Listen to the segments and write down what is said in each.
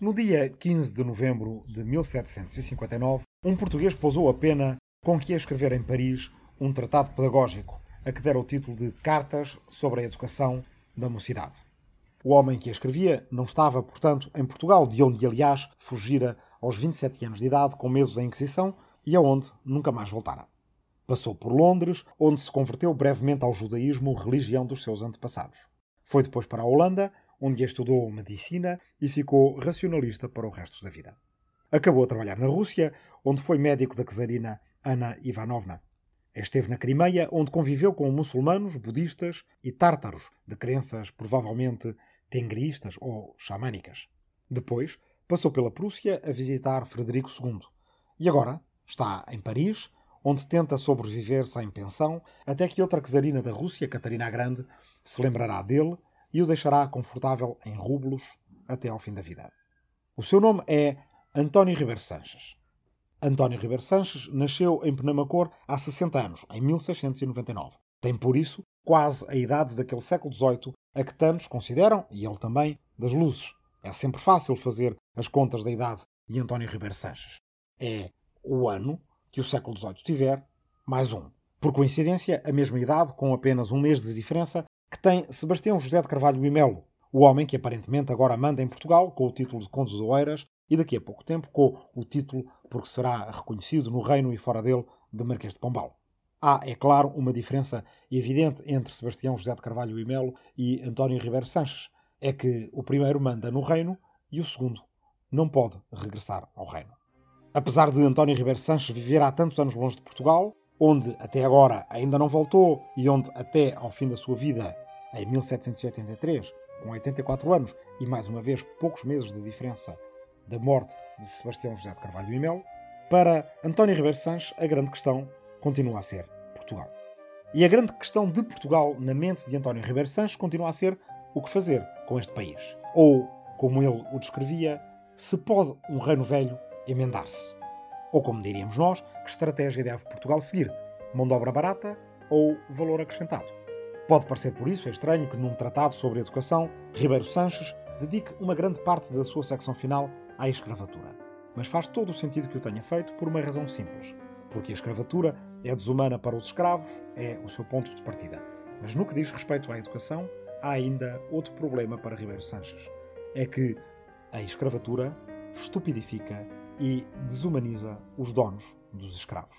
No dia 15 de novembro de 1759, um português pousou a pena com que ia escrever em Paris um tratado pedagógico, a que dera o título de Cartas sobre a Educação da Mocidade. O homem que a escrevia não estava, portanto, em Portugal, de onde, aliás, fugira aos 27 anos de idade com medo da Inquisição e aonde nunca mais voltara. Passou por Londres, onde se converteu brevemente ao judaísmo, religião dos seus antepassados. Foi depois para a Holanda, onde estudou medicina e ficou racionalista para o resto da vida. Acabou a trabalhar na Rússia, onde foi médico da czarina Ana Ivanovna. Esteve na Crimeia, onde conviveu com muçulmanos, budistas e tártaros, de crenças provavelmente tengristas ou xamânicas. Depois, passou pela Prússia a visitar Frederico II. E agora está em Paris, onde tenta sobreviver sem pensão, até que outra czarina da Rússia, Catarina a Grande, se lembrará dele e o deixará confortável em rublos até ao fim da vida. O seu nome é António Ribeiro Sanches. António Ribeiro Sanches nasceu em Penamacor há 60 anos, em 1699. Tem, por isso, quase a idade daquele século XVIII a que tantos consideram, e ele também, das luzes. É sempre fácil fazer as contas da idade de António Ribeiro Sanches. É o ano que o século XVIII tiver, mais um. Por coincidência, a mesma idade, com apenas um mês de diferença, que tem Sebastião José de Carvalho e Melo, o homem que aparentemente agora manda em Portugal com o título de Conde de Oeiras e daqui a pouco tempo com o título, porque será reconhecido no reino e fora dele, de Marquês de Pombal. Há, é claro, uma diferença evidente entre Sebastião José de Carvalho e Melo e António Ribeiro Sanches. É que o primeiro manda no reino e o segundo não pode regressar ao reino. Apesar de António Ribeiro Sanches viver há tantos anos longe de Portugal, onde até agora ainda não voltou e onde até ao fim da sua vida, em 1783, com 84 anos e mais uma vez poucos meses de diferença da morte de Sebastião José de Carvalho e Melo, para António Ribeiro Sanches a grande questão continua a ser Portugal. E a grande questão de Portugal na mente de António Ribeiro Sanches continua a ser o que fazer com este país. Ou, como ele o descrevia, se pode um reino velho emendar-se. Ou, como diríamos nós, que estratégia deve Portugal seguir? Mão de obra barata ou valor acrescentado? Pode parecer por isso estranho que num tratado sobre educação, Ribeiro Sanches dedique uma grande parte da sua secção final à escravatura. Mas faz todo o sentido que o tenha feito por uma razão simples. Porque a escravatura é desumana para os escravos, é o seu ponto de partida. Mas no que diz respeito à educação, há ainda outro problema para Ribeiro Sanches. É que a escravatura estupidifica e desumaniza os donos dos escravos.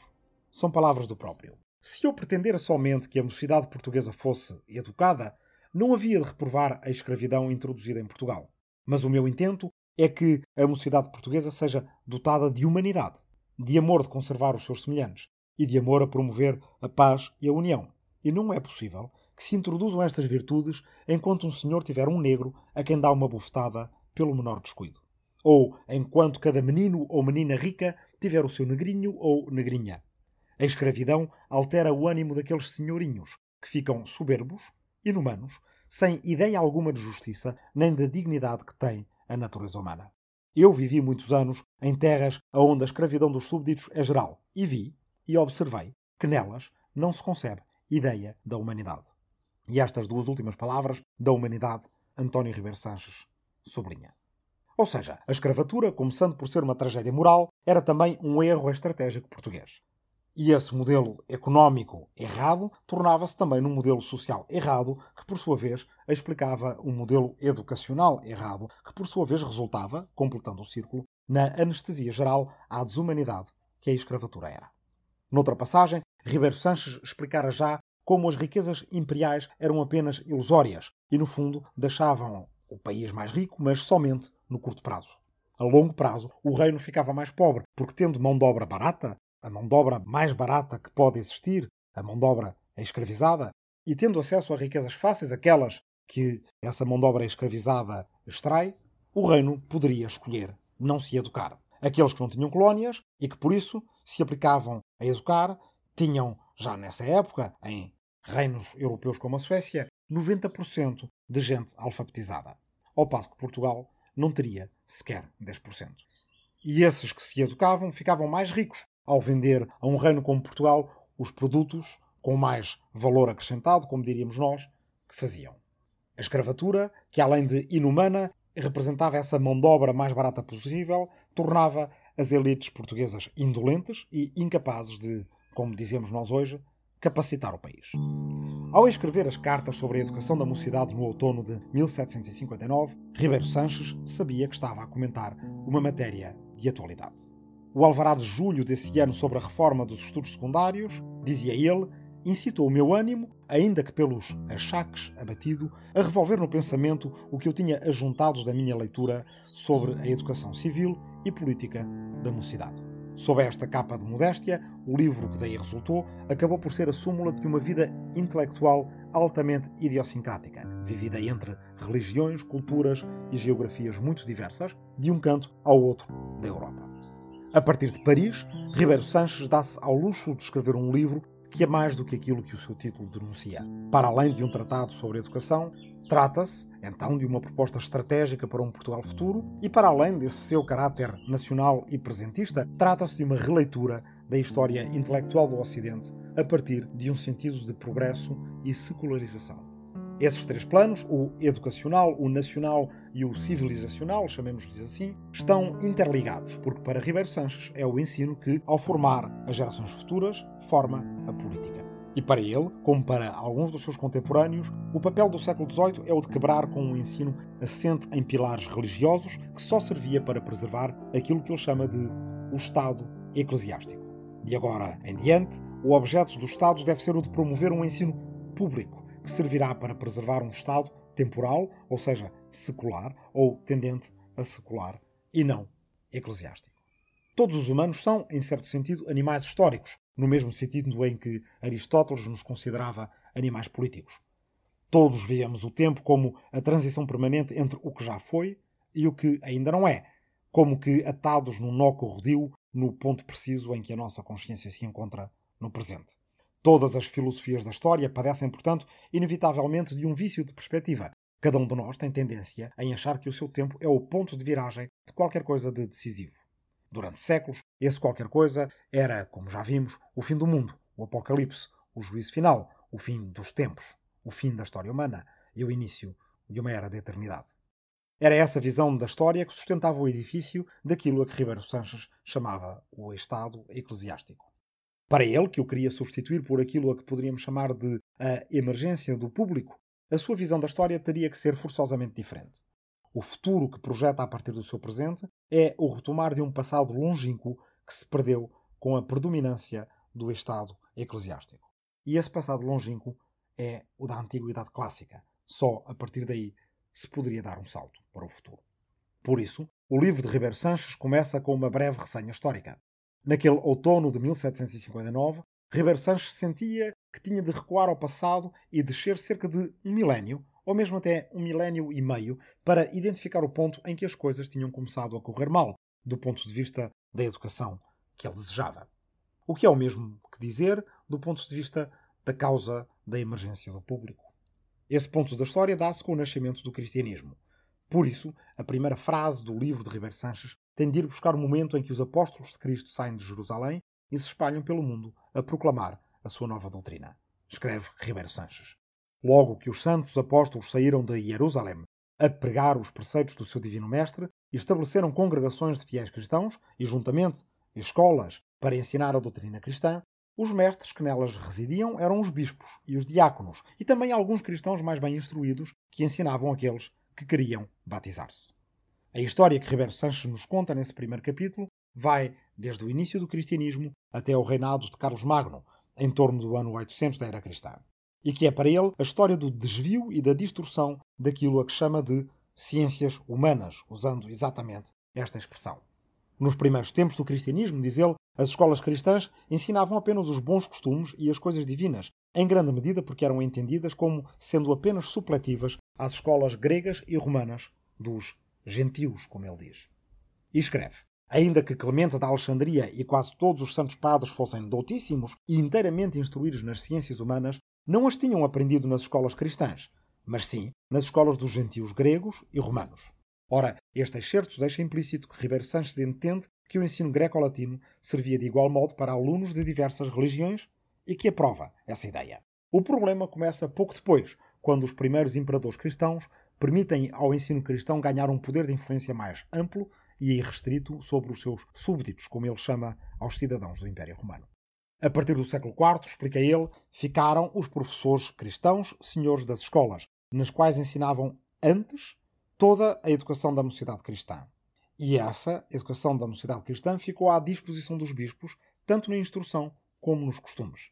São palavras do próprio. Se eu pretendera somente que a mocidade portuguesa fosse educada, não havia de reprovar a escravidão introduzida em Portugal. Mas o meu intento é que a mocidade portuguesa seja dotada de humanidade, de amor de conservar os seus semelhantes e de amor a promover a paz e a união. E não é possível que se introduzam estas virtudes enquanto um senhor tiver um negro a quem dá uma bofetada pelo menor descuido ou enquanto cada menino ou menina rica tiver o seu negrinho ou negrinha. A escravidão altera o ânimo daqueles senhorinhos que ficam soberbos, inumanos, sem ideia alguma de justiça nem da dignidade que tem a natureza humana. Eu vivi muitos anos em terras onde a escravidão dos súbditos é geral e vi e observei que nelas não se concebe ideia da humanidade. E estas duas últimas palavras, da humanidade, António Ribeiro Sanches sublinha. Ou seja, a escravatura, começando por ser uma tragédia moral, era também um erro estratégico português. E esse modelo económico errado tornava-se também num modelo social errado, que por sua vez explicava um modelo educacional errado, que por sua vez resultava, completando o círculo, na anestesia geral à desumanidade que a escravatura era. Noutra passagem, Ribeiro Sanches explicara já como as riquezas imperiais eram apenas ilusórias e, no fundo, deixavam o país mais rico, mas somente no curto prazo. A longo prazo, o reino ficava mais pobre, porque tendo mão de obra barata, a mão de obra mais barata que pode existir, a mão de obra escravizada, e tendo acesso a riquezas fáceis, aquelas que essa mão de obra escravizada extrai, o reino poderia escolher não se educar. Aqueles que não tinham colónias e que por isso se aplicavam a educar tinham, já nessa época, em reinos europeus como a Suécia, 90% de gente alfabetizada. Ao passo que Portugal não teria sequer 10%. E esses que se educavam ficavam mais ricos ao vender a um reino como Portugal os produtos com mais valor acrescentado, como diríamos nós, que faziam. A escravatura, que além de inumana, representava essa mão de obra mais barata possível, tornava as elites portuguesas indolentes e incapazes de, como dizemos nós hoje, capacitar o país. Ao escrever as cartas sobre a educação da mocidade no outono de 1759, Ribeiro Sanches sabia que estava a comentar uma matéria de atualidade. O alvará de julho desse ano sobre a reforma dos estudos secundários, dizia ele, incitou o meu ânimo, ainda que pelos achaques abatido, a revolver no pensamento o que eu tinha ajuntado da minha leitura sobre a educação civil e política da mocidade. Sob esta capa de modéstia, o livro que daí resultou acabou por ser a súmula de uma vida intelectual altamente idiosincrática, vivida entre religiões, culturas e geografias muito diversas, de um canto ao outro da Europa. A partir de Paris, Ribeiro Sanches dá-se ao luxo de escrever um livro que é mais do que aquilo que o seu título denuncia. Para além de um tratado sobre educação, trata-se, então, de uma proposta estratégica para um Portugal futuro e, para além desse seu caráter nacional e presentista, trata-se de uma releitura da história intelectual do Ocidente a partir de um sentido de progresso e secularização. Esses três planos, o educacional, o nacional e o civilizacional, chamemos-lhes assim, estão interligados, porque para Ribeiro Sanches é o ensino que, ao formar as gerações futuras, forma a política. E para ele, como para alguns dos seus contemporâneos, o papel do século XVIII é o de quebrar com um ensino assente em pilares religiosos que só servia para preservar aquilo que ele chama de o Estado eclesiástico. De agora em diante, o objeto do Estado deve ser o de promover um ensino público que servirá para preservar um Estado temporal, ou seja, secular, ou tendente a secular, e não eclesiástico. Todos os humanos são, em certo sentido, animais históricos, no mesmo sentido em que Aristóteles nos considerava animais políticos. Todos veemos o tempo como a transição permanente entre o que já foi e o que ainda não é, como que atados num nó corrodio no ponto preciso em que a nossa consciência se encontra no presente. Todas as filosofias da história padecem, portanto, inevitavelmente de um vício de perspectiva. Cada um de nós tem tendência em achar que o seu tempo é o ponto de viragem de qualquer coisa de decisivo. Durante séculos, esse qualquer coisa era, como já vimos, o fim do mundo, o apocalipse, o juízo final, o fim dos tempos, o fim da história humana e o início de uma era de eternidade. Era essa visão da história que sustentava o edifício daquilo a que Ribeiro Sanches chamava o Estado eclesiástico para ele, que o queria substituir por aquilo a que poderíamos chamar de a emergência do público, a sua visão da história teria que ser forçosamente diferente. O futuro que projeta a partir do seu presente é o retomar de um passado longínquo que se perdeu com a predominância do Estado eclesiástico. E esse passado longínquo é o da Antiguidade Clássica. Só a partir daí se poderia dar um salto para o futuro. Por isso, o livro de Ribeiro Sanches começa com uma breve resenha histórica. Naquele outono de 1759, Ribeiro Sanches sentia que tinha de recuar ao passado e descer cerca de um milénio, ou mesmo até um milénio e meio, para identificar o ponto em que as coisas tinham começado a correr mal, do ponto de vista da educação que ele desejava. O que é o mesmo que dizer do ponto de vista da causa da emergência do público. Esse ponto da história dá-se com o nascimento do cristianismo. Por isso, a primeira frase do livro de Ribeiro Sanches tem de ir buscar o momento em que os apóstolos de Cristo saem de Jerusalém e se espalham pelo mundo a proclamar a sua nova doutrina. Escreve Ribeiro Sanches. Logo que os santos apóstolos saíram de Jerusalém a pregar os preceitos do seu divino mestre estabeleceram congregações de fiéis cristãos e, juntamente, escolas para ensinar a doutrina cristã, os mestres que nelas residiam eram os bispos e os diáconos, e também alguns cristãos mais bem instruídos que ensinavam aqueles que queriam batizar-se. A história que Ribeiro Sanches nos conta nesse primeiro capítulo vai desde o início do cristianismo até o reinado de Carlos Magno, em torno do ano 800 da era cristã, e que é para ele a história do desvio e da distorção daquilo a que chama de ciências humanas, usando exatamente esta expressão. Nos primeiros tempos do cristianismo, diz ele, as escolas cristãs ensinavam apenas os bons costumes e as coisas divinas, em grande medida porque eram entendidas como sendo apenas supletivas às escolas gregas e romanas dos gentios, como ele diz. E escreve: Ainda que Clemente da Alexandria e quase todos os santos padres fossem doutíssimos e inteiramente instruídos nas ciências humanas, não as tinham aprendido nas escolas cristãs, mas sim nas escolas dos gentios gregos e romanos. Ora, este excerto deixa implícito que Ribeiro Sanches entende que o ensino greco-latino servia de igual modo para alunos de diversas religiões e que aprova essa ideia. O problema começa pouco depois, quando os primeiros imperadores cristãos permitem ao ensino cristão ganhar um poder de influência mais amplo e irrestrito sobre os seus súbditos, como ele chama aos cidadãos do Império Romano. A partir do século IV, explica ele, ficaram os professores cristãos senhores das escolas, nas quais ensinavam antes toda a educação da mocidade cristã. E essa educação da mocidade cristã ficou à disposição dos bispos, tanto na instrução como nos costumes.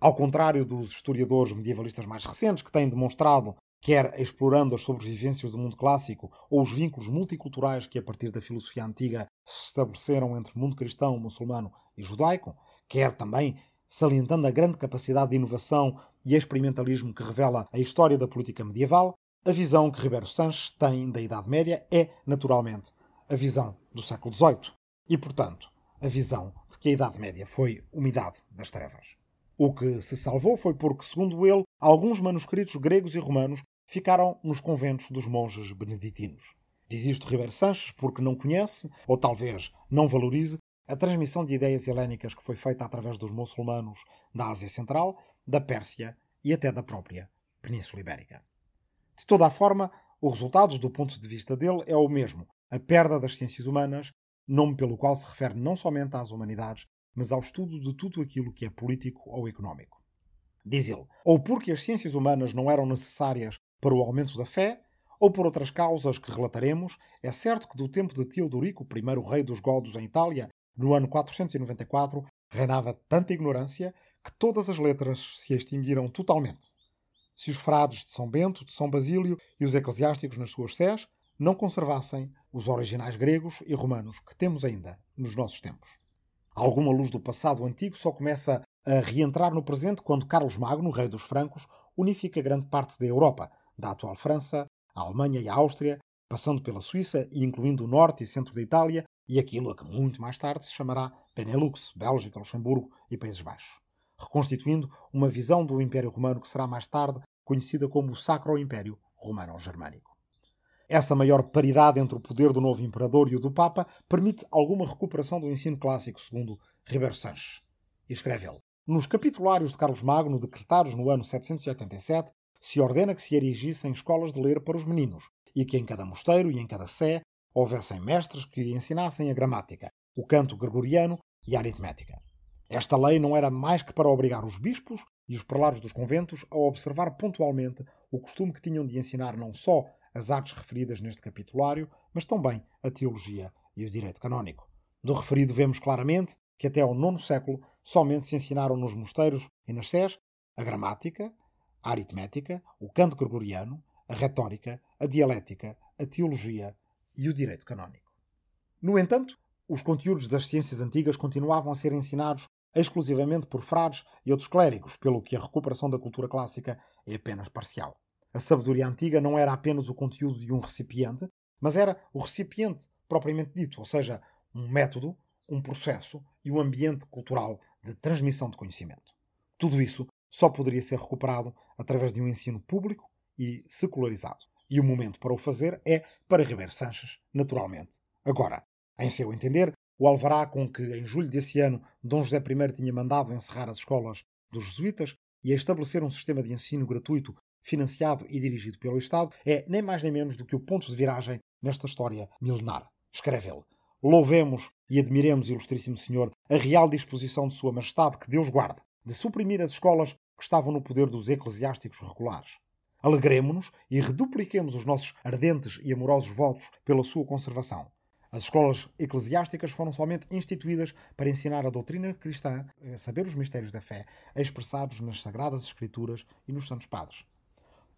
Ao contrário dos historiadores medievalistas mais recentes, que têm demonstrado, quer explorando as sobrevivências do mundo clássico ou os vínculos multiculturais que, a partir da filosofia antiga, se estabeleceram entre mundo cristão, muçulmano e judaico, quer também salientando a grande capacidade de inovação e experimentalismo que revela a história da política medieval, a visão que Ribeiro Sanches tem da Idade Média é, naturalmente, a visão do século XVIII e, portanto, a visão de que a Idade Média foi uma idade das trevas. O que se salvou foi porque, segundo ele, alguns manuscritos gregos e romanos ficaram nos conventos dos monges beneditinos. Diz isto Ribeiro Sanches porque não conhece, ou talvez não valorize, a transmissão de ideias helénicas que foi feita através dos muçulmanos da Ásia Central, da Pérsia e até da própria Península Ibérica. De toda a forma, o resultado, do ponto de vista dele, é o mesmo: a perda das ciências humanas, nome pelo qual se refere não somente às humanidades, mas ao estudo de tudo aquilo que é político ou económico. Diz ele, ou porque as ciências humanas não eram necessárias para o aumento da fé, ou por outras causas que relataremos, é certo que do tempo de Teodorico, primeiro rei dos godos em Itália, no ano 494, reinava tanta ignorância que todas as letras se extinguiram totalmente. Se os frades de São Bento, de São Basílio e os eclesiásticos nas suas sés não conservassem os originais gregos e romanos que temos ainda nos nossos tempos. Alguma luz do passado antigo só começa a reentrar no presente quando Carlos Magno, rei dos francos, unifica grande parte da Europa, da atual França, a Alemanha e a Áustria, passando pela Suíça e incluindo o norte e centro da Itália, e aquilo a que muito mais tarde se chamará Benelux, Bélgica, Luxemburgo e Países Baixos, reconstituindo uma visão do Império Romano que será mais tarde conhecida como o Sacro Império Romano-Germânico. Essa maior paridade entre o poder do novo imperador e o do Papa permite alguma recuperação do ensino clássico, segundo Ribeiro Sanches. E escreve ele: Nos capitulários de Carlos Magno, decretados no ano 787, se ordena que se erigissem escolas de ler para os meninos e que em cada mosteiro e em cada sé houvessem mestres que ensinassem a gramática, o canto gregoriano e a aritmética. Esta lei não era mais que para obrigar os bispos e os prelados dos conventos a observar pontualmente o costume que tinham de ensinar não só as artes referidas neste capitulário, mas também a teologia e o direito canónico. Do referido vemos claramente que até ao nono século somente se ensinaram nos mosteiros e nas sés a gramática, a aritmética, o canto gregoriano, a retórica, a dialética, a teologia e o direito canónico. No entanto, os conteúdos das ciências antigas continuavam a ser ensinados exclusivamente por frades e outros clérigos, pelo que a recuperação da cultura clássica é apenas parcial. A sabedoria antiga não era apenas o conteúdo de um recipiente, mas era o recipiente propriamente dito, ou seja, um método, um processo e um ambiente cultural de transmissão de conhecimento. Tudo isso só poderia ser recuperado através de um ensino público e secularizado. E o momento para o fazer é para Ribeiro Sanches, naturalmente. Agora, em seu entender, o alvará com que, em julho desse ano, Dom José I tinha mandado encerrar as escolas dos jesuítas e estabelecer um sistema de ensino gratuito, financiado e dirigido pelo Estado, é nem mais nem menos do que o ponto de viragem nesta história milenar. Escreve ele. Louvemos e admiremos, Ilustríssimo Senhor, a real disposição de Sua Majestade, que Deus guarde, de suprimir as escolas que estavam no poder dos eclesiásticos regulares. Alegremos-nos e redupliquemos os nossos ardentes e amorosos votos pela sua conservação. As escolas eclesiásticas foram somente instituídas para ensinar a doutrina cristã, a saber os mistérios da fé, expressados nas Sagradas Escrituras e nos Santos Padres.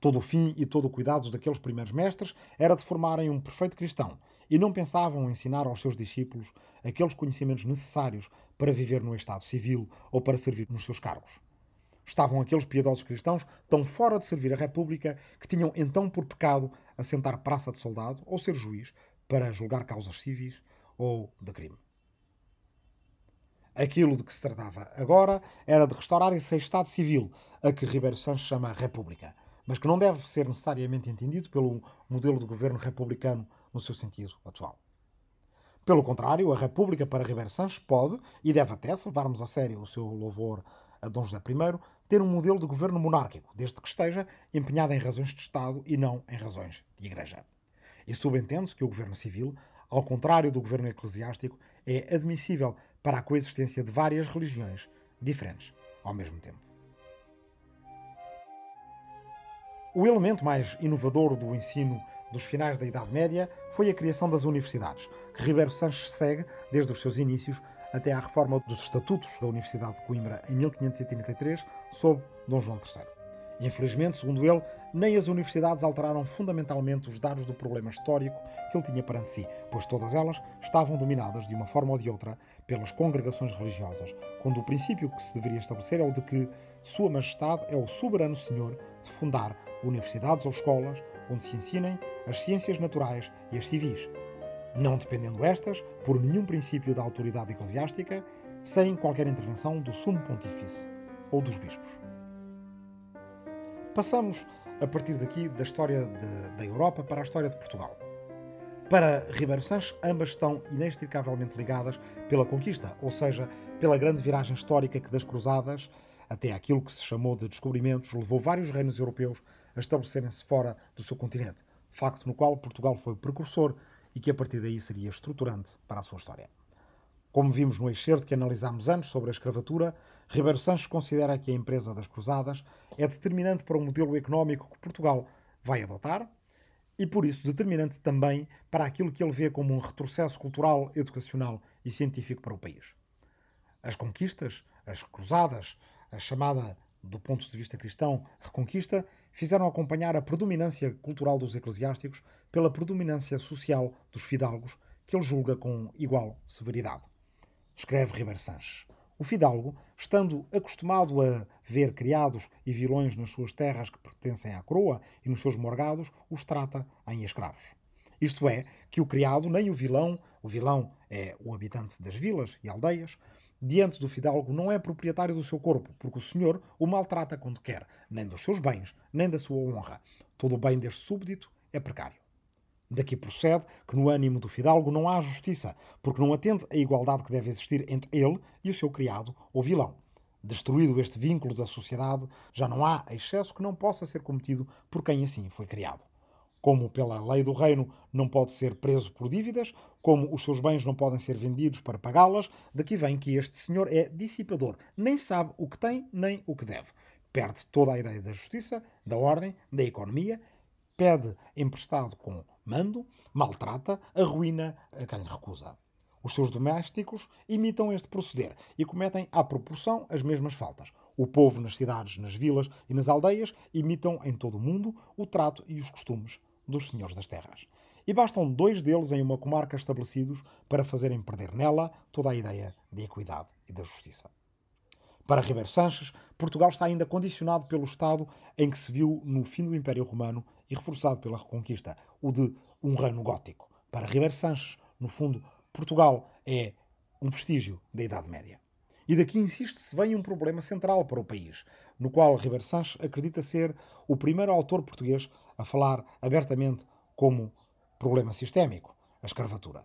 Todo o fim e todo o cuidado daqueles primeiros mestres era de formarem um perfeito cristão e não pensavam ensinar aos seus discípulos aqueles conhecimentos necessários para viver no estado civil ou para servir nos seus cargos. Estavam aqueles piedosos cristãos tão fora de servir a República que tinham então por pecado assentar praça de soldado ou ser juiz para julgar causas civis ou de crime. Aquilo de que se tratava agora era de restaurar esse Estado civil a que Ribeiro Sanches chama República, mas que não deve ser necessariamente entendido pelo modelo de governo republicano no seu sentido atual. Pelo contrário, a República para Ribeiro Sanches pode e deve até, se levarmos a sério o seu louvor a Dom José I, ter um modelo de governo monárquico, desde que esteja empenhado em razões de Estado e não em razões de Igreja. E subentende-se que o governo civil, ao contrário do governo eclesiástico, é admissível para a coexistência de várias religiões diferentes ao mesmo tempo. O elemento mais inovador do ensino dos finais da Idade Média foi a criação das universidades, que Ribeiro Sanches segue desde os seus inícios até à reforma dos Estatutos da Universidade de Coimbra em 1533, sob Dom João III. Infelizmente, segundo ele, nem as universidades alteraram fundamentalmente os dados do problema histórico que ele tinha perante si, pois todas elas estavam dominadas de uma forma ou de outra pelas congregações religiosas, quando o princípio que se deveria estabelecer é o de que Sua Majestade é o soberano Senhor de fundar universidades ou escolas onde se ensinem as ciências naturais e as civis, não dependendo estas, por nenhum princípio da autoridade eclesiástica, sem qualquer intervenção do Sumo Pontífice ou dos bispos. Passamos, a partir daqui, da história de, da Europa para a história de Portugal. Para Ribeiro Sanches, ambas estão inextricavelmente ligadas pela conquista, ou seja, pela grande viragem histórica que das cruzadas até aquilo que se chamou de descobrimentos levou vários reinos europeus a estabelecerem-se fora do seu continente, facto no qual Portugal foi precursor e que a partir daí seria estruturante para a sua história. Como vimos no excerto que analisámos antes sobre a escravatura, Ribeiro Sanches considera que a empresa das cruzadas é determinante para o modelo económico que Portugal vai adotar e, por isso, determinante também para aquilo que ele vê como um retrocesso cultural, educacional e científico para o país. As conquistas, as cruzadas, a chamada, do ponto de vista cristão, reconquista, fizeram acompanhar a predominância cultural dos eclesiásticos pela predominância social dos fidalgos, que ele julga com igual severidade escreve Ribeiro Sanches. O fidalgo, estando acostumado a ver criados e vilões nas suas terras que pertencem à coroa e nos seus morgados, os trata em escravos. Isto é, que o criado nem o vilão, o vilão é o habitante das vilas e aldeias, diante do fidalgo não é proprietário do seu corpo, porque o senhor o maltrata quando quer, nem dos seus bens, nem da sua honra. Todo o bem deste súbdito é precário. Daqui procede que no ânimo do fidalgo não há justiça, porque não atende à igualdade que deve existir entre ele e o seu criado ou vilão. Destruído este vínculo da sociedade, já não há excesso que não possa ser cometido por quem assim foi criado. Como pela lei do reino não pode ser preso por dívidas, como os seus bens não podem ser vendidos para pagá-las, daqui vem que este senhor é dissipador, nem sabe o que tem nem o que deve. Perde toda a ideia da justiça, da ordem, da economia, pede emprestado com mando, maltrata, arruína a quem recusa. Os seus domésticos imitam este proceder e cometem à proporção as mesmas faltas. O povo nas cidades, nas vilas e nas aldeias imitam em todo o mundo o trato e os costumes dos senhores das terras. E bastam dois deles em uma comarca estabelecidos para fazerem perder nela toda a ideia de equidade e da justiça. Para Ribeiro Sanches, Portugal está ainda condicionado pelo Estado em que se viu no fim do Império Romano e reforçado pela Reconquista, o de um reino gótico. Para Ribeiro Sanches, no fundo, Portugal é um vestígio da Idade Média. E daqui insiste-se vem um problema central para o país, no qual Ribeiro Sanches acredita ser o primeiro autor português a falar abertamente como problema sistémico, a escravatura.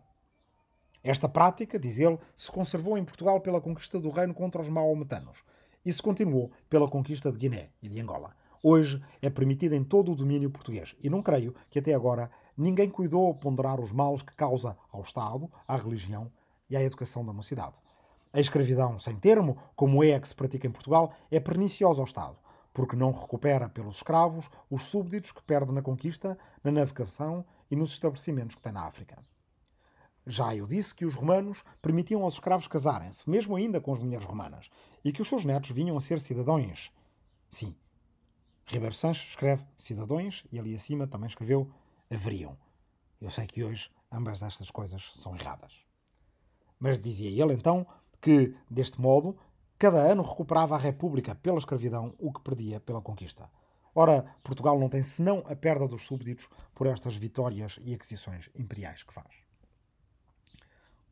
Esta prática, diz ele, se conservou em Portugal pela conquista do reino contra os maometanos e se continuou pela conquista de Guiné e de Angola. Hoje é permitida em todo o domínio português e não creio que até agora ninguém cuidou ponderar os males que causa ao Estado, à religião e à educação da mocidade. A escravidão sem termo, como é a que se pratica em Portugal, é perniciosa ao Estado, porque não recupera pelos escravos os súbditos que perde na conquista, na navegação e nos estabelecimentos que tem na África. Já eu disse que os romanos permitiam aos escravos casarem-se, mesmo ainda com as mulheres romanas, e que os seus netos vinham a ser cidadãos. Sim. Ribeiro Sanches escreve cidadãos e ali acima também escreveu haveriam. Eu sei que hoje ambas estas coisas são erradas. Mas dizia ele então que, deste modo, cada ano recuperava a República pela escravidão o que perdia pela conquista. Ora, Portugal não tem senão a perda dos súbditos por estas vitórias e aquisições imperiais que faz.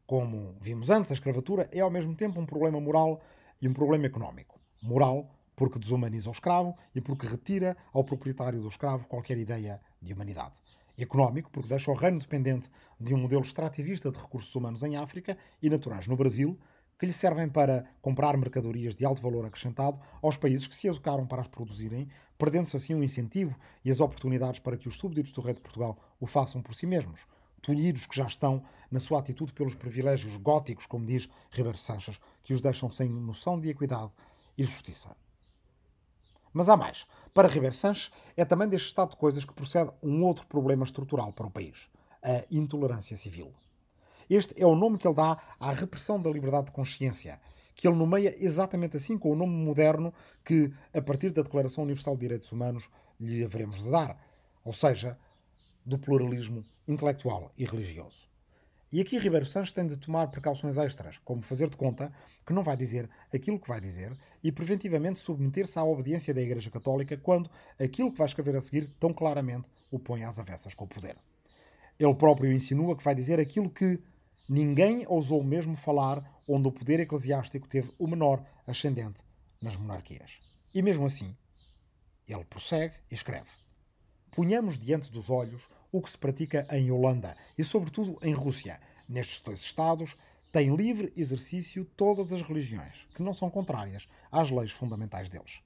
Como vimos antes, a escravatura é ao mesmo tempo um problema moral e um problema económico. Moral, porque desumaniza o escravo e porque retira ao proprietário do escravo qualquer ideia de humanidade. Económico, porque deixa o reino dependente de um modelo extrativista de recursos humanos em África e naturais no Brasil, que lhe servem para comprar mercadorias de alto valor acrescentado aos países que se educaram para as produzirem, perdendo-se assim o incentivo e as oportunidades para que os súbditos do rei de Portugal o façam por si mesmos, tolhidos que já estão na sua atitude pelos privilégios góticos, como diz Ribeiro Sanches, que os deixam sem noção de equidade e justiça. Mas há mais. Para Ribeiro Sanches, é também deste estado de coisas que procede um outro problema estrutural para o país: a intolerância civil. Este é o nome que ele dá à repressão da liberdade de consciência, que ele nomeia exatamente assim com o nome moderno que, a partir da Declaração Universal de Direitos Humanos, lhe haveremos de dar, ou seja, do pluralismo intelectual e religioso. E aqui Ribeiro Sanches tem de tomar precauções extras, como fazer de conta que não vai dizer aquilo que vai dizer e preventivamente submeter-se à obediência da Igreja Católica quando aquilo que vai escrever a seguir tão claramente o põe às avessas com o poder. Ele próprio insinua que vai dizer aquilo que ninguém ousou mesmo falar onde o poder eclesiástico teve o menor ascendente nas monarquias. E mesmo assim, ele prossegue e escreve: Punhamos diante dos olhos o que se pratica em Holanda e, sobretudo, em Rússia. Nestes dois Estados, têm livre exercício todas as religiões, que não são contrárias às leis fundamentais deles.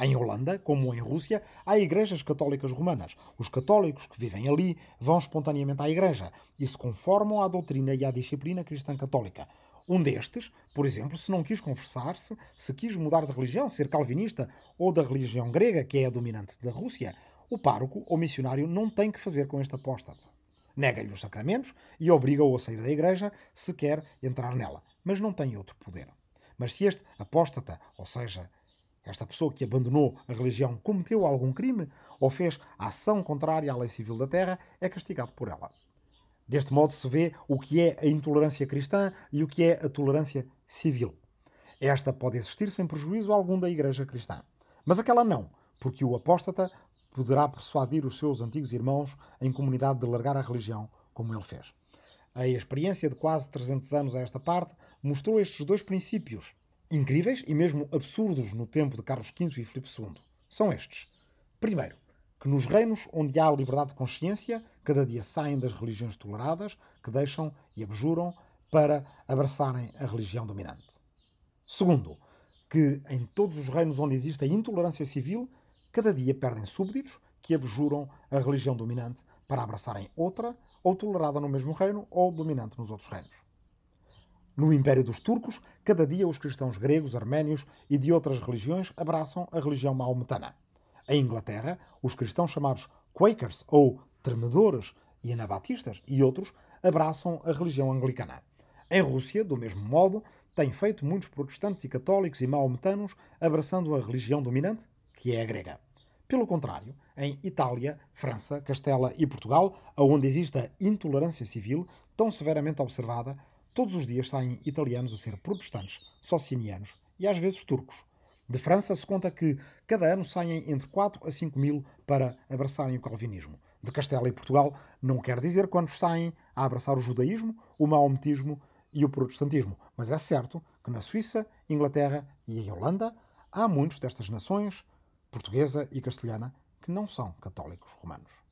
Em Holanda, como em Rússia, há igrejas católicas romanas. Os católicos que vivem ali vão espontaneamente à igreja e se conformam à doutrina e à disciplina cristã católica. Um destes, por exemplo, se não quis confessar-se, se quis mudar de religião, ser calvinista ou da religião grega, que é a dominante da Rússia, o pároco ou missionário não tem que fazer com este apóstata. Nega-lhe os sacramentos e obriga-o a sair da igreja se quer entrar nela, mas não tem outro poder. Mas se este apóstata, ou seja, esta pessoa que abandonou a religião, cometeu algum crime ou fez ação contrária à lei civil da terra, é castigado por ela. Deste modo se vê o que é a intolerância cristã e o que é a tolerância civil. Esta pode existir sem prejuízo algum da Igreja cristã. Mas aquela não, porque o apóstata poderá persuadir os seus antigos irmãos em comunidade de largar a religião, como ele fez. A experiência de quase 300 anos a esta parte mostrou estes dois princípios, incríveis e mesmo absurdos no tempo de Carlos V e Filipe II. São estes. Primeiro, que nos reinos onde há liberdade de consciência, cada dia saem das religiões toleradas, que deixam e abjuram para abraçarem a religião dominante. Segundo, que em todos os reinos onde existe a intolerância civil, cada dia perdem súbditos que abjuram a religião dominante para abraçarem outra, ou tolerada no mesmo reino, ou dominante nos outros reinos. No Império dos Turcos, cada dia os cristãos gregos, arménios e de outras religiões abraçam a religião maometana. Em Inglaterra, os cristãos chamados Quakers ou Tremedores e Anabatistas e outros abraçam a religião anglicana. Em Rússia, do mesmo modo, têm feito muitos protestantes e católicos e maometanos abraçando a religião dominante, que é a grega. Pelo contrário, em Itália, França, Castela e Portugal, onde existe a intolerância civil tão severamente observada, todos os dias saem italianos a ser protestantes, socinianos e às vezes turcos. De França se conta que cada ano saem entre 4 a 5 mil para abraçarem o calvinismo. De Castela e Portugal não quer dizer quantos saem a abraçar o judaísmo, o maometismo e o protestantismo, mas é certo que na Suíça, Inglaterra e em Holanda há muitos destas nações portuguesa e castelhana, que não são católicos romanos.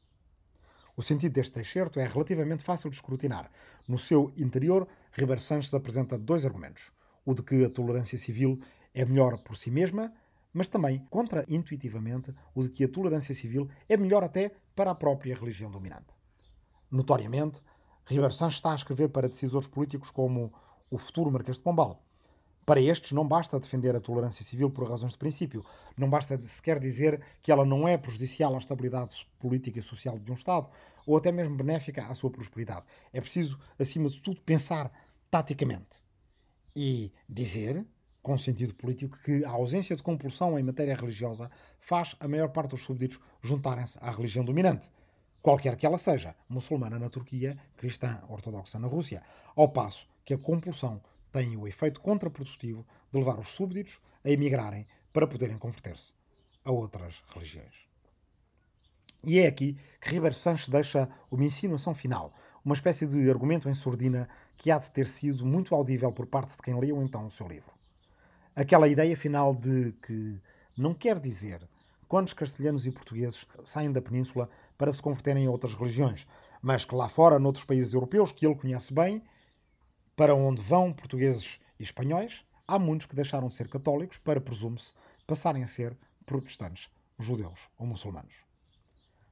O sentido deste excerto é relativamente fácil de escrutinar. No seu interior, Ribeiro Sanches apresenta dois argumentos. O de que a tolerância civil é melhor por si mesma, mas também, contra-intuitivamente, o de que a tolerância civil é melhor até para a própria religião dominante. Notoriamente, Ribeiro Sanches está a escrever para decisores políticos como o futuro Marquês de Pombal, para estes, não basta defender a tolerância civil por razões de princípio, não basta sequer dizer que ela não é prejudicial à estabilidade política e social de um Estado, ou até mesmo benéfica à sua prosperidade. É preciso, acima de tudo, pensar taticamente e dizer, com sentido político, que a ausência de compulsão em matéria religiosa faz a maior parte dos súbditos juntarem-se à religião dominante qualquer que ela seja, muçulmana na Turquia, cristã ortodoxa na Rússia, ao passo que a compulsão têm o efeito contraprodutivo de levar os súbditos a emigrarem para poderem converter-se a outras religiões. E é aqui que Ribeiro Sanches deixa uma insinuação final, uma espécie de argumento em sordina que há de ter sido muito audível por parte de quem leu então o seu livro. Aquela ideia final de que não quer dizer quantos castelhanos e portugueses saem da península para se converterem a outras religiões, mas que lá fora, noutros países europeus que ele conhece bem, para onde vão portugueses e espanhóis, há muitos que deixaram de ser católicos para, presume-se, passarem a ser protestantes, judeus ou muçulmanos.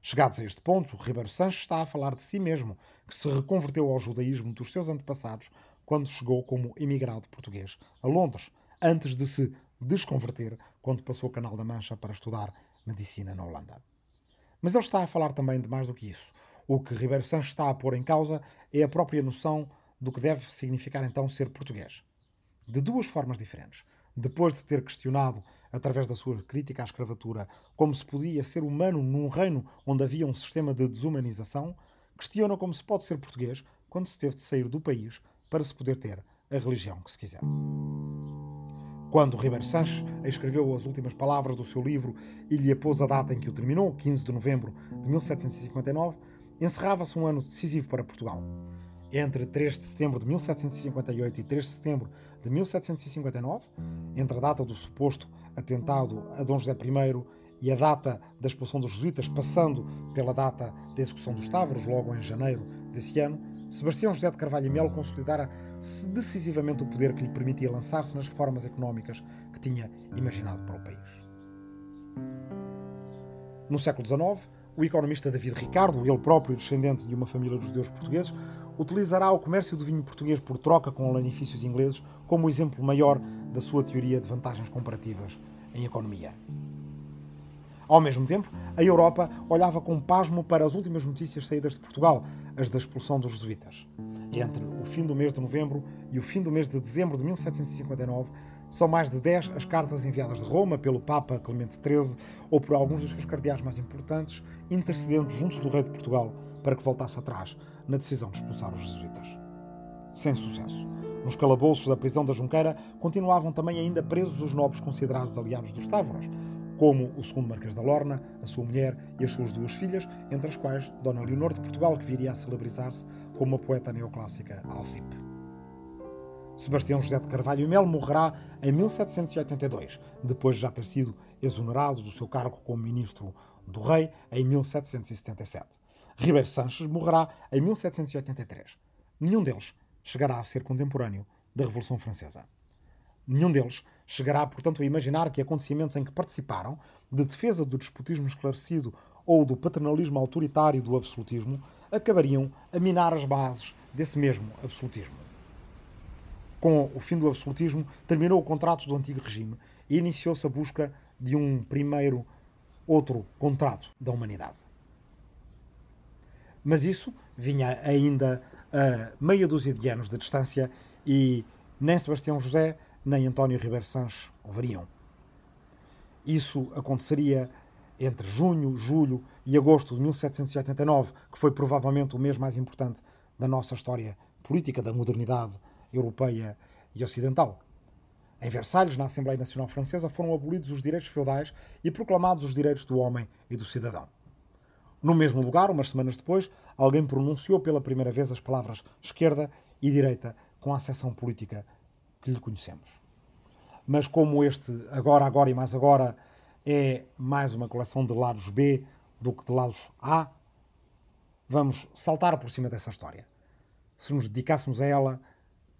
Chegados a este ponto, Ribeiro Sanches está a falar de si mesmo, que se reconverteu ao judaísmo dos seus antepassados quando chegou como emigrado português a Londres, antes de se desconverter quando passou o Canal da Mancha para estudar medicina na Holanda. Mas ele está a falar também de mais do que isso. O que Ribeiro Sanches está a pôr em causa é a própria noção do que deve significar então ser português. De duas formas diferentes. Depois de ter questionado, através da sua crítica à escravatura, como se podia ser humano num reino onde havia um sistema de desumanização, questiona como se pode ser português quando se teve de sair do país para se poder ter a religião que se quiser. Quando Ribeiro Sanches escreveu as últimas palavras do seu livro e lhe apôs a data em que o terminou, 15 de novembro de 1759, encerrava-se um ano decisivo para Portugal. Entre 3 de setembro de 1758 e 3 de setembro de 1759, entre a data do suposto atentado a Dom José I e a data da expulsão dos jesuítas, passando pela data da execução dos Stavros, logo em janeiro desse ano, Sebastião José de Carvalho e Melo consolidara decisivamente o poder que lhe permitia lançar-se nas reformas económicas que tinha imaginado para o país. No século XIX, o economista David Ricardo, ele próprio descendente de uma família de judeus portugueses, utilizará o comércio do vinho português por troca com lanifícios ingleses como exemplo maior da sua teoria de vantagens comparativas em economia. Ao mesmo tempo, a Europa olhava com pasmo para as últimas notícias saídas de Portugal, as da expulsão dos jesuítas. Entre o fim do mês de novembro e o fim do mês de dezembro de 1759, são mais de 10 as cartas enviadas de Roma pelo Papa Clemente XIII ou por alguns dos seus cardeais mais importantes, intercedendo junto do rei de Portugal para que voltasse atrás na decisão de expulsar os jesuítas. Sem sucesso. Nos calabouços da prisão da Junqueira continuavam também ainda presos os nobres considerados aliados dos Távoras, como o segundo Marquês da Lorna, a sua mulher e as suas duas filhas, entre as quais Dona Leonor de Portugal, que viria a celebrizar-se como uma poeta neoclássica Alcipe. Sebastião José de Carvalho e Melo morrerá em 1782, depois de já ter sido exonerado do seu cargo como ministro do rei em 1777. Ribeiro Sanches morrerá em 1783. Nenhum deles chegará a ser contemporâneo da Revolução Francesa. Nenhum deles chegará, portanto, a imaginar que acontecimentos em que participaram, de defesa do despotismo esclarecido ou do paternalismo autoritário do absolutismo, acabariam a minar as bases desse mesmo absolutismo. Com o fim do absolutismo, terminou o contrato do antigo regime e iniciou-se a busca de um primeiro, outro contrato da humanidade. Mas isso vinha ainda a meia dúzia de anos de distância e nem Sebastião José nem António Ribeiro Sanches o veriam. Isso aconteceria entre junho, julho e agosto de 1789, que foi provavelmente o mês mais importante da nossa história política da modernidade europeia e ocidental. Em Versalhes, na Assembleia Nacional Francesa, foram abolidos os direitos feudais e proclamados os direitos do homem e do cidadão. No mesmo lugar, umas semanas depois, alguém pronunciou pela primeira vez as palavras esquerda e direita com a acessão política que lhe conhecemos. Mas como este agora, agora e mais agora é mais uma coleção de lados B do que de lados A, vamos saltar por cima dessa história. Se nos dedicássemos a ela,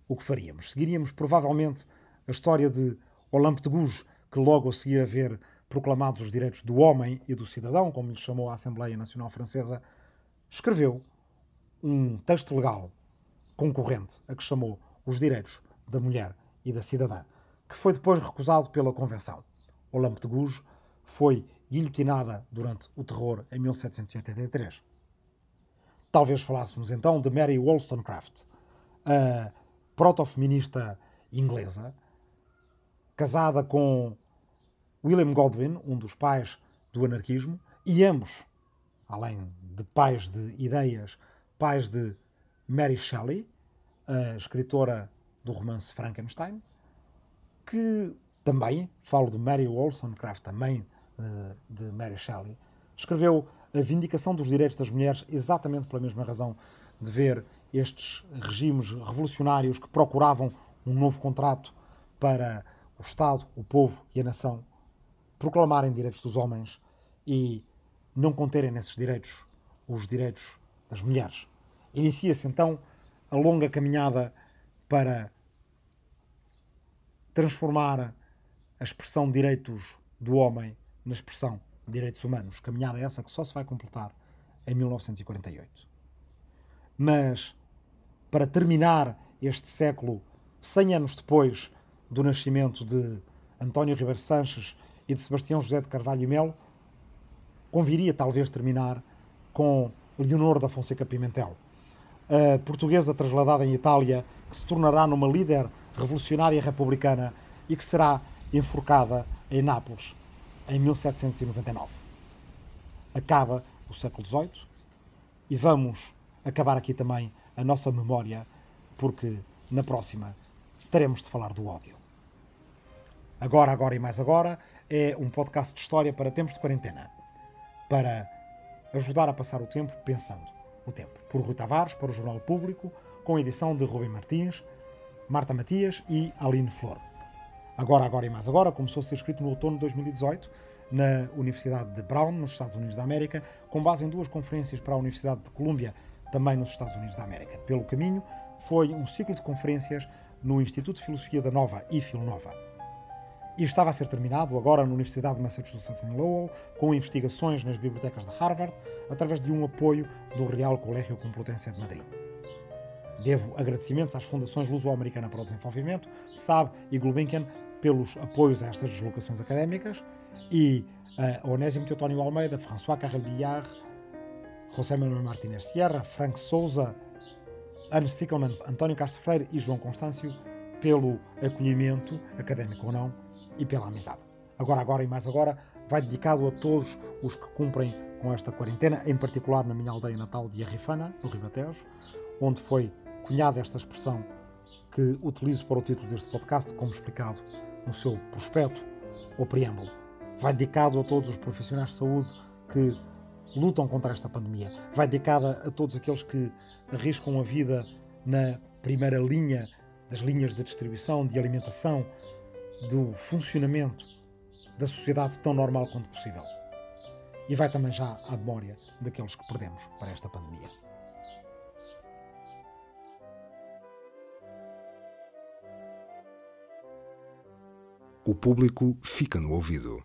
o que faríamos? Seguiríamos provavelmente a história de Olympe de Gouges, que logo a seguir a ver proclamados os direitos do homem e do cidadão, como lhe chamou a Assembleia Nacional Francesa, escreveu um texto legal concorrente a que chamou os direitos da mulher e da cidadã, que foi depois recusado pela Convenção. Olympe de Gouges foi guilhotinada durante o terror em 1783. Talvez falássemos então de Mary Wollstonecraft, a proto-feminista inglesa, casada com William Godwin, um dos pais do anarquismo, e ambos, além de pais de ideias, pais de Mary Shelley, a escritora do romance Frankenstein, que também, falo de Mary Wollstonecraft, também uh, de Mary Shelley, escreveu A Vindicação dos Direitos das Mulheres exatamente pela mesma razão de ver estes regimes revolucionários que procuravam um novo contrato para o Estado, o povo e a nação proclamarem direitos dos homens e não conterem nesses direitos os direitos das mulheres. Inicia-se então a longa caminhada para transformar a expressão direitos do homem na expressão direitos humanos. Caminhada essa que só se vai completar em 1948. Mas, para terminar este século, 100 anos depois do nascimento de António Ribeiro Sanches e de Sebastião José de Carvalho e Melo, conviria talvez terminar com Leonor da Fonseca Pimentel, a portuguesa trasladada em Itália, que se tornará numa líder revolucionária republicana e que será enforcada em Nápoles em 1799. Acaba o século XVIII e vamos acabar aqui também a nossa memória, porque na próxima teremos de falar do ódio. Agora, agora e mais agora é um podcast de história para tempos de quarentena, para ajudar a passar o tempo pensando o tempo. Por Rui Tavares, para o Jornal Público, com edição de Rubem Martins, Marta Matias e Aline Flor. Agora, agora e mais agora começou a ser escrito no outono de 2018 na Universidade de Brown, nos Estados Unidos da América, com base em duas conferências para a Universidade de Colômbia, também nos Estados Unidos da América. Pelo caminho, foi um ciclo de conferências no Instituto de Filosofia da Nova e Filonova. E estava a ser terminado agora na Universidade de Massachusetts em Lowell, com investigações nas bibliotecas de Harvard, através de um apoio do Real Colégio Complutense de Madrid. Devo agradecimentos às fundações Luso-Americana para o Desenvolvimento, SAB e Gulbenkian pelos apoios a estas deslocações académicas e a Onésimo Teotónio Almeida, François Carrel Billard, José Manuel Martínez Sierra, Frank Souza, Anne Sickelmans, António Castro Freire e João Constâncio pelo acolhimento, académico ou não, e pela amizade. Agora, agora e mais agora, vai dedicado a todos os que cumprem com esta quarentena, em particular na minha aldeia natal de Arrifana, no Ribatejo, onde foi cunhada esta expressão que utilizo para o título deste podcast, como explicado no seu prospecto ou preâmbulo. Vai dedicado a todos os profissionais de saúde que lutam contra esta pandemia. Vai dedicada a todos aqueles que arriscam a vida na primeira linha das linhas de distribuição, de alimentação, do funcionamento da sociedade tão normal quanto possível. E vai também já à memória daqueles que perdemos para esta pandemia. O público fica no ouvido.